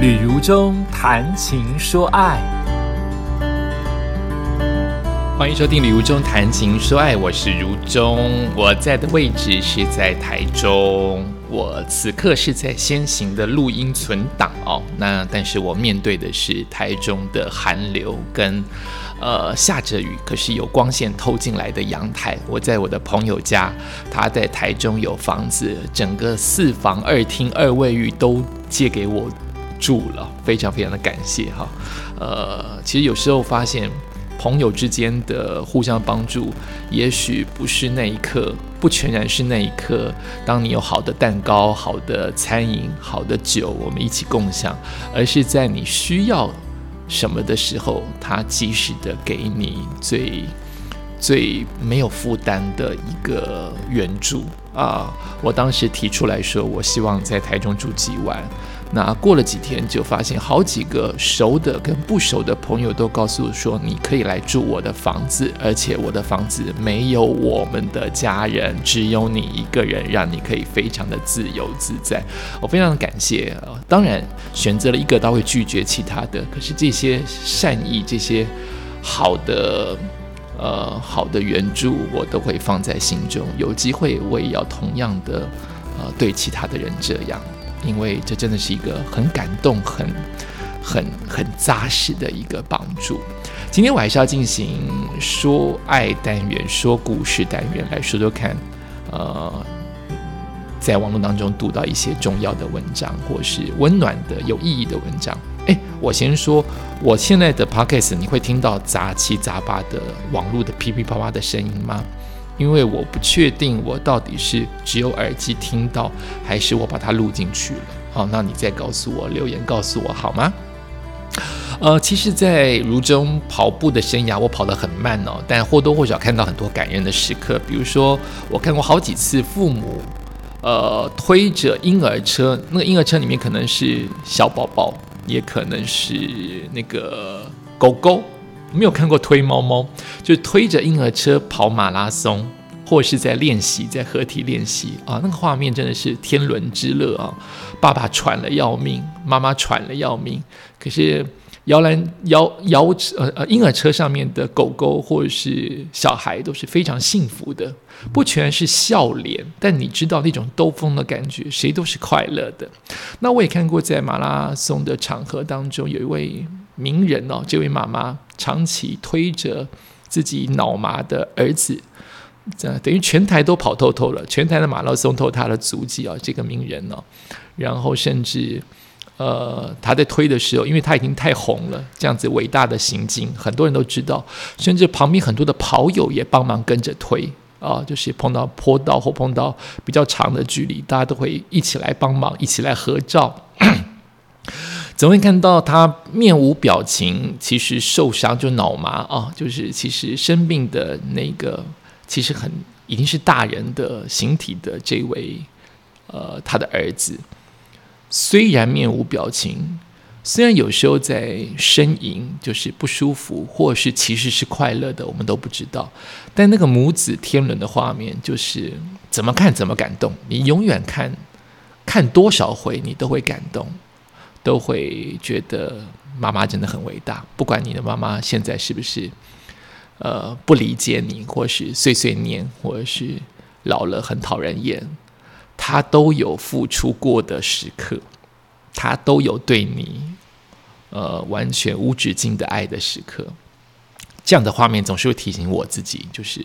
旅如中谈情说爱，欢迎收听《旅如中谈情说爱》，我是如中，我在的位置是在台中，我此刻是在先行的录音存档哦。那但是我面对的是台中的寒流跟呃下着雨，可是有光线透进来的阳台。我在我的朋友家，他在台中有房子，整个四房二厅二卫浴都借给我。住了，非常非常的感谢哈。呃，其实有时候发现朋友之间的互相帮助，也许不是那一刻，不全然是那一刻。当你有好的蛋糕、好的餐饮、好的酒，我们一起共享，而是在你需要什么的时候，他及时的给你最最没有负担的一个援助啊。我当时提出来说，我希望在台中住几晚。那过了几天，就发现好几个熟的跟不熟的朋友都告诉我说：“你可以来住我的房子，而且我的房子没有我们的家人，只有你一个人，让你可以非常的自由自在。”我非常的感谢。当然，选择了一个，他会拒绝其他的。可是这些善意、这些好的、呃好的援助，我都会放在心中。有机会，我也要同样的，呃，对其他的人这样。因为这真的是一个很感动、很、很、很扎实的一个帮助。今天我还是要进行说爱单元、说故事单元，来说说看，呃，在网络当中读到一些重要的文章，或是温暖的、有意义的文章。哎，我先说，我现在的 podcast 你会听到杂七杂八的网络的噼噼啪啪的声音吗？因为我不确定我到底是只有耳机听到，还是我把它录进去了。好，那你再告诉我，留言告诉我好吗？呃，其实，在如中跑步的生涯，我跑得很慢哦，但或多或少看到很多感人的时刻。比如说，我看过好几次父母，呃，推着婴儿车，那个婴儿车里面可能是小宝宝，也可能是那个狗狗。没有看过推猫猫，就推着婴儿车跑马拉松，或是在练习，在合体练习啊，那个画面真的是天伦之乐啊！爸爸喘了要命，妈妈喘了要命，可是摇篮摇摇呃呃婴儿车上面的狗狗或者是小孩都是非常幸福的，不全是笑脸，但你知道那种兜风的感觉，谁都是快乐的。那我也看过在马拉松的场合当中，有一位。名人哦，这位妈妈长期推着自己脑麻的儿子，这等于全台都跑透透了，全台的马拉松透他的足迹啊。这个名人哦，然后甚至呃，他在推的时候，因为他已经太红了，这样子伟大的行径，很多人都知道，甚至旁边很多的跑友也帮忙跟着推啊，就是碰到坡道或碰到比较长的距离，大家都会一起来帮忙，一起来合照。总会看到他面无表情，其实受伤就脑麻啊，就是其实生病的那个，其实很已经是大人的形体的这位，呃，他的儿子，虽然面无表情，虽然有时候在呻吟，就是不舒服，或是其实是快乐的，我们都不知道。但那个母子天伦的画面，就是怎么看怎么感动，你永远看看多少回，你都会感动。都会觉得妈妈真的很伟大，不管你的妈妈现在是不是呃不理解你，或是碎碎念，或者是老了很讨人厌，她都有付出过的时刻，她都有对你呃完全无止境的爱的时刻。这样的画面总是会提醒我自己，就是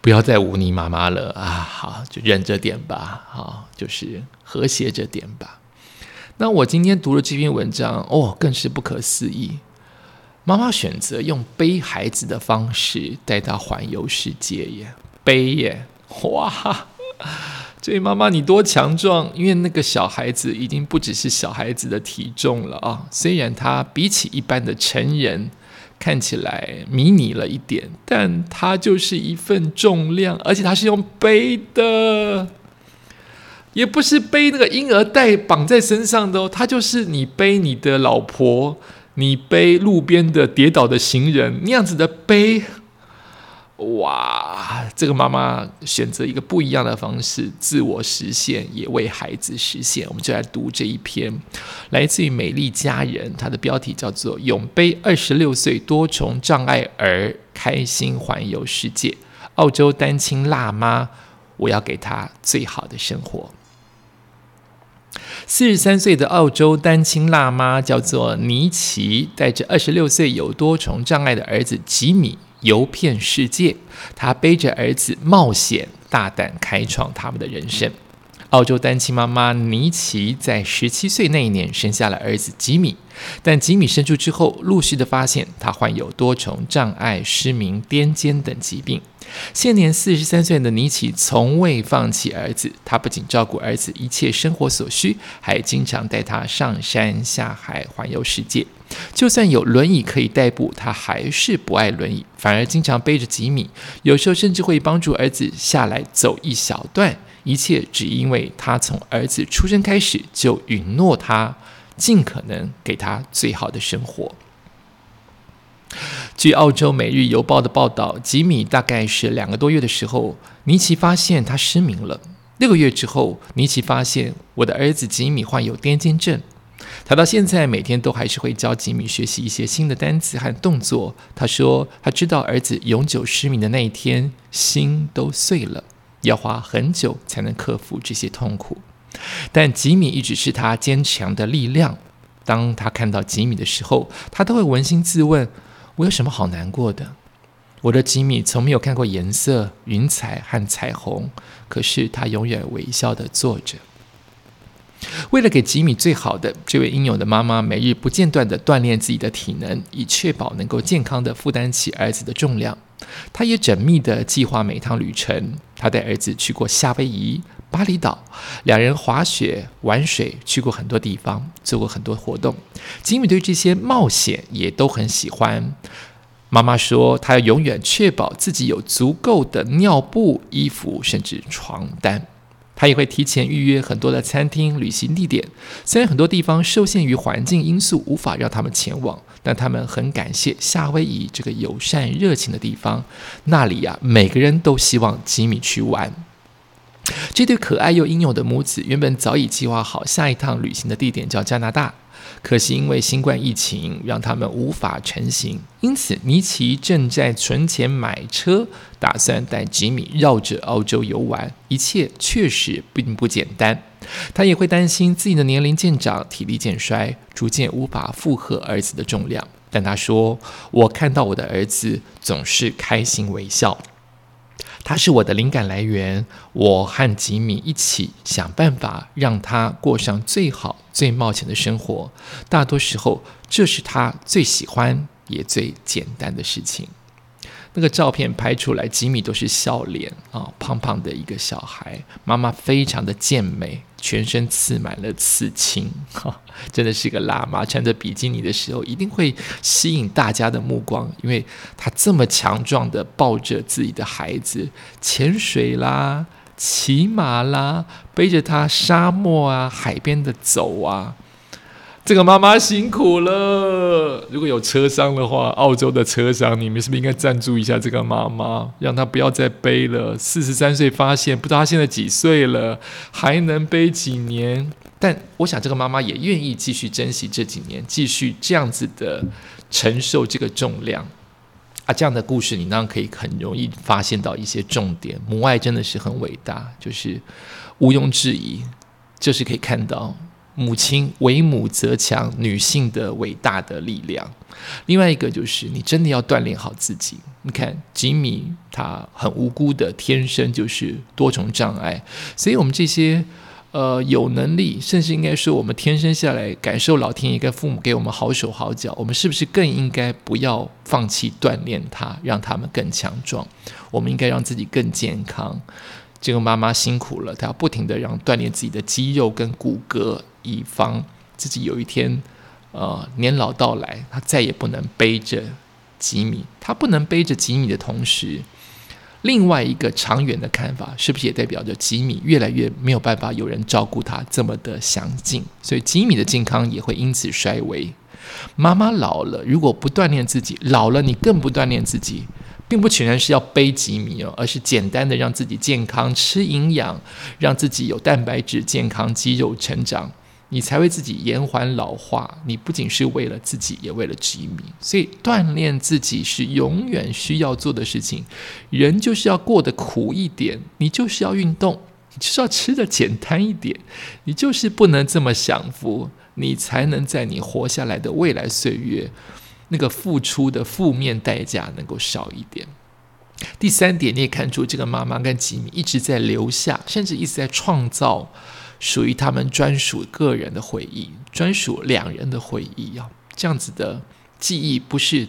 不要再忤逆妈妈了啊！好，就忍着点吧，好，就是和谐着点吧。那我今天读了这篇文章，哦，更是不可思议。妈妈选择用背孩子的方式带他环游世界耶，背耶，哇！这位妈妈你多强壮，因为那个小孩子已经不只是小孩子的体重了啊。虽然他比起一般的成人看起来迷你了一点，但他就是一份重量，而且他是用背的。也不是背那个婴儿袋绑在身上的哦，他就是你背你的老婆，你背路边的跌倒的行人那样子的背。哇，这个妈妈选择一个不一样的方式，自我实现，也为孩子实现。我们就来读这一篇，来自于美丽佳人，它的标题叫做《永背二十六岁多重障碍儿开心环游世界》，澳洲单亲辣妈，我要给他最好的生活。四十三岁的澳洲单亲辣妈叫做尼奇，带着二十六岁有多重障碍的儿子吉米。游遍世界，他背着儿子冒险，大胆开创他们的人生。澳洲单亲妈妈尼奇在十七岁那一年生下了儿子吉米，但吉米生出之后，陆续的发现他患有多重障碍、失明、癫痫等疾病。现年四十三岁的尼奇从未放弃儿子，他不仅照顾儿子一切生活所需，还经常带他上山下海，环游世界。就算有轮椅可以代步，他还是不爱轮椅，反而经常背着吉米，有时候甚至会帮助儿子下来走一小段。一切只因为他从儿子出生开始就允诺他，尽可能给他最好的生活。据澳洲《每日邮报》的报道，吉米大概是两个多月的时候，尼奇发现他失明了。六个月之后，尼奇发现我的儿子吉米患有癫痫症。他到现在每天都还是会教吉米学习一些新的单词和动作。他说，他知道儿子永久失明的那一天，心都碎了，要花很久才能克服这些痛苦。但吉米一直是他坚强的力量。当他看到吉米的时候，他都会扪心自问：我有什么好难过的？我的吉米从没有看过颜色、云彩和彩虹，可是他永远微笑的坐着。为了给吉米最好的，这位英勇的妈妈每日不间断地锻炼自己的体能，以确保能够健康地负担起儿子的重量。她也缜密地计划每趟旅程。她带儿子去过夏威夷、巴厘岛，两人滑雪、玩水，去过很多地方，做过很多活动。吉米对这些冒险也都很喜欢。妈妈说，她要永远确保自己有足够的尿布、衣服，甚至床单。他也会提前预约很多的餐厅、旅行地点。虽然很多地方受限于环境因素，无法让他们前往，但他们很感谢夏威夷这个友善热情的地方。那里呀，每个人都希望吉米去玩。这对可爱又英勇的母子原本早已计划好下一趟旅行的地点，叫加拿大。可惜因为新冠疫情，让他们无法成行。因此，尼奇正在存钱买车，打算带吉米绕着澳洲游玩。一切确实并不简单。他也会担心自己的年龄渐长，体力渐衰，逐渐无法负荷儿子的重量。但他说：“我看到我的儿子总是开心微笑。”他是我的灵感来源，我和吉米一起想办法让他过上最好、最冒险的生活。大多时候，这是他最喜欢也最简单的事情。那个照片拍出来，吉米都是笑脸啊，胖胖的一个小孩，妈妈非常的健美，全身刺满了刺青，哈，真的是个辣妈。穿着比基尼的时候，一定会吸引大家的目光，因为她这么强壮的抱着自己的孩子，潜水啦，骑马啦，背着他沙漠啊、海边的走啊。这个妈妈辛苦了。如果有车商的话，澳洲的车商，你们是不是应该赞助一下这个妈妈，让她不要再背了？四十三岁发现，不知道她现在几岁了，还能背几年？但我想，这个妈妈也愿意继续珍惜这几年，继续这样子的承受这个重量啊。这样的故事，你当然可以很容易发现到一些重点。母爱真的是很伟大，就是毋庸置疑，就是可以看到。母亲为母则强，女性的伟大的力量。另外一个就是，你真的要锻炼好自己。你看，吉米他很无辜的，天生就是多重障碍，所以我们这些呃有能力，甚至应该说我们天生下来感受老天爷跟父母给我们好手好脚，我们是不是更应该不要放弃锻炼他，让他们更强壮？我们应该让自己更健康。这个妈妈辛苦了，她要不停的让锻炼自己的肌肉跟骨骼。以防自己有一天，呃，年老到来，他再也不能背着吉米。他不能背着吉米的同时，另外一个长远的看法，是不是也代表着吉米越来越没有办法有人照顾他这么的详尽？所以吉米的健康也会因此衰微。妈妈老了，如果不锻炼自己，老了你更不锻炼自己，并不全然是要背吉米哦，而是简单的让自己健康、吃营养，让自己有蛋白质、健康、肌肉成长，你才为自己延缓老化。你不仅是为了自己，也为了吉米。所以锻炼自己是永远需要做的事情。人就是要过得苦一点，你就是要运动，你就是要吃的简单一点，你就是不能这么享福。你才能在你活下来的未来岁月，那个付出的负面代价能够少一点。第三点，你也看出这个妈妈跟吉米一直在留下，甚至一直在创造属于他们专属个人的回忆，专属两人的回忆啊，这样子的记忆不是。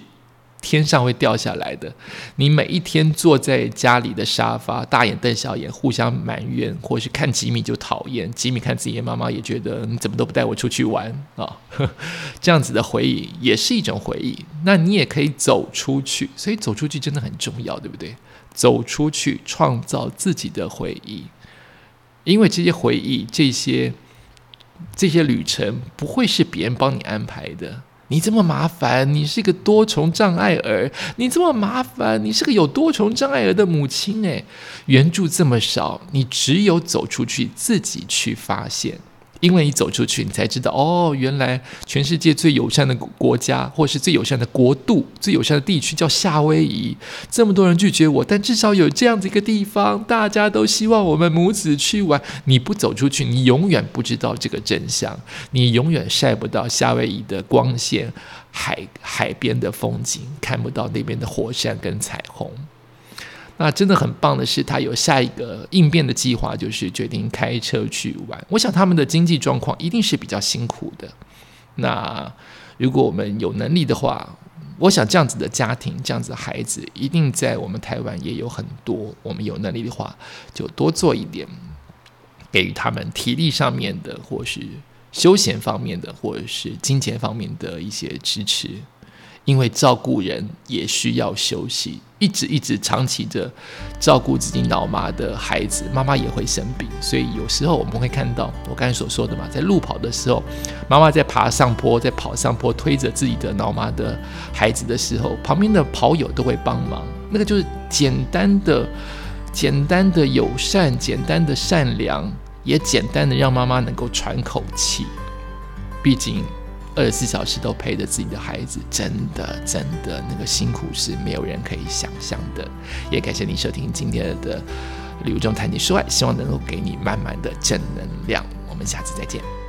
天上会掉下来的。你每一天坐在家里的沙发，大眼瞪小眼，互相埋怨，或是看吉米就讨厌。吉米看自己的妈妈也觉得你怎么都不带我出去玩啊？这样子的回忆也是一种回忆。那你也可以走出去，所以走出去真的很重要，对不对？走出去，创造自己的回忆，因为这些回忆、这些这些旅程不会是别人帮你安排的。你这么麻烦，你是一个多重障碍儿。你这么麻烦，你是个有多重障碍儿的母亲。诶，援助这么少，你只有走出去，自己去发现。因为你走出去，你才知道哦，原来全世界最友善的国家，或是最友善的国度、最友善的地区叫夏威夷。这么多人拒绝我，但至少有这样子一个地方，大家都希望我们母子去玩。你不走出去，你永远不知道这个真相，你永远晒不到夏威夷的光线、海海边的风景，看不到那边的火山跟彩虹。那真的很棒的是，他有下一个应变的计划，就是决定开车去玩。我想他们的经济状况一定是比较辛苦的。那如果我们有能力的话，我想这样子的家庭、这样子的孩子，一定在我们台湾也有很多。我们有能力的话，就多做一点，给予他们体力上面的，或是休闲方面的，或者是金钱方面的一些支持。因为照顾人也需要休息，一直一直长期的照顾自己脑麻的孩子，妈妈也会生病，所以有时候我们会看到我刚才所说的嘛，在路跑的时候，妈妈在爬上坡，在跑上坡，推着自己的脑麻的孩子的时候，旁边的跑友都会帮忙，那个就是简单的、简单的友善、简单的善良，也简单的让妈妈能够喘口气，毕竟。二十四小时都陪着自己的孩子，真的真的那个辛苦是没有人可以想象的。也感谢你收听今天的《礼物中谈情说爱》，希望能够给你满满的正能量。我们下次再见。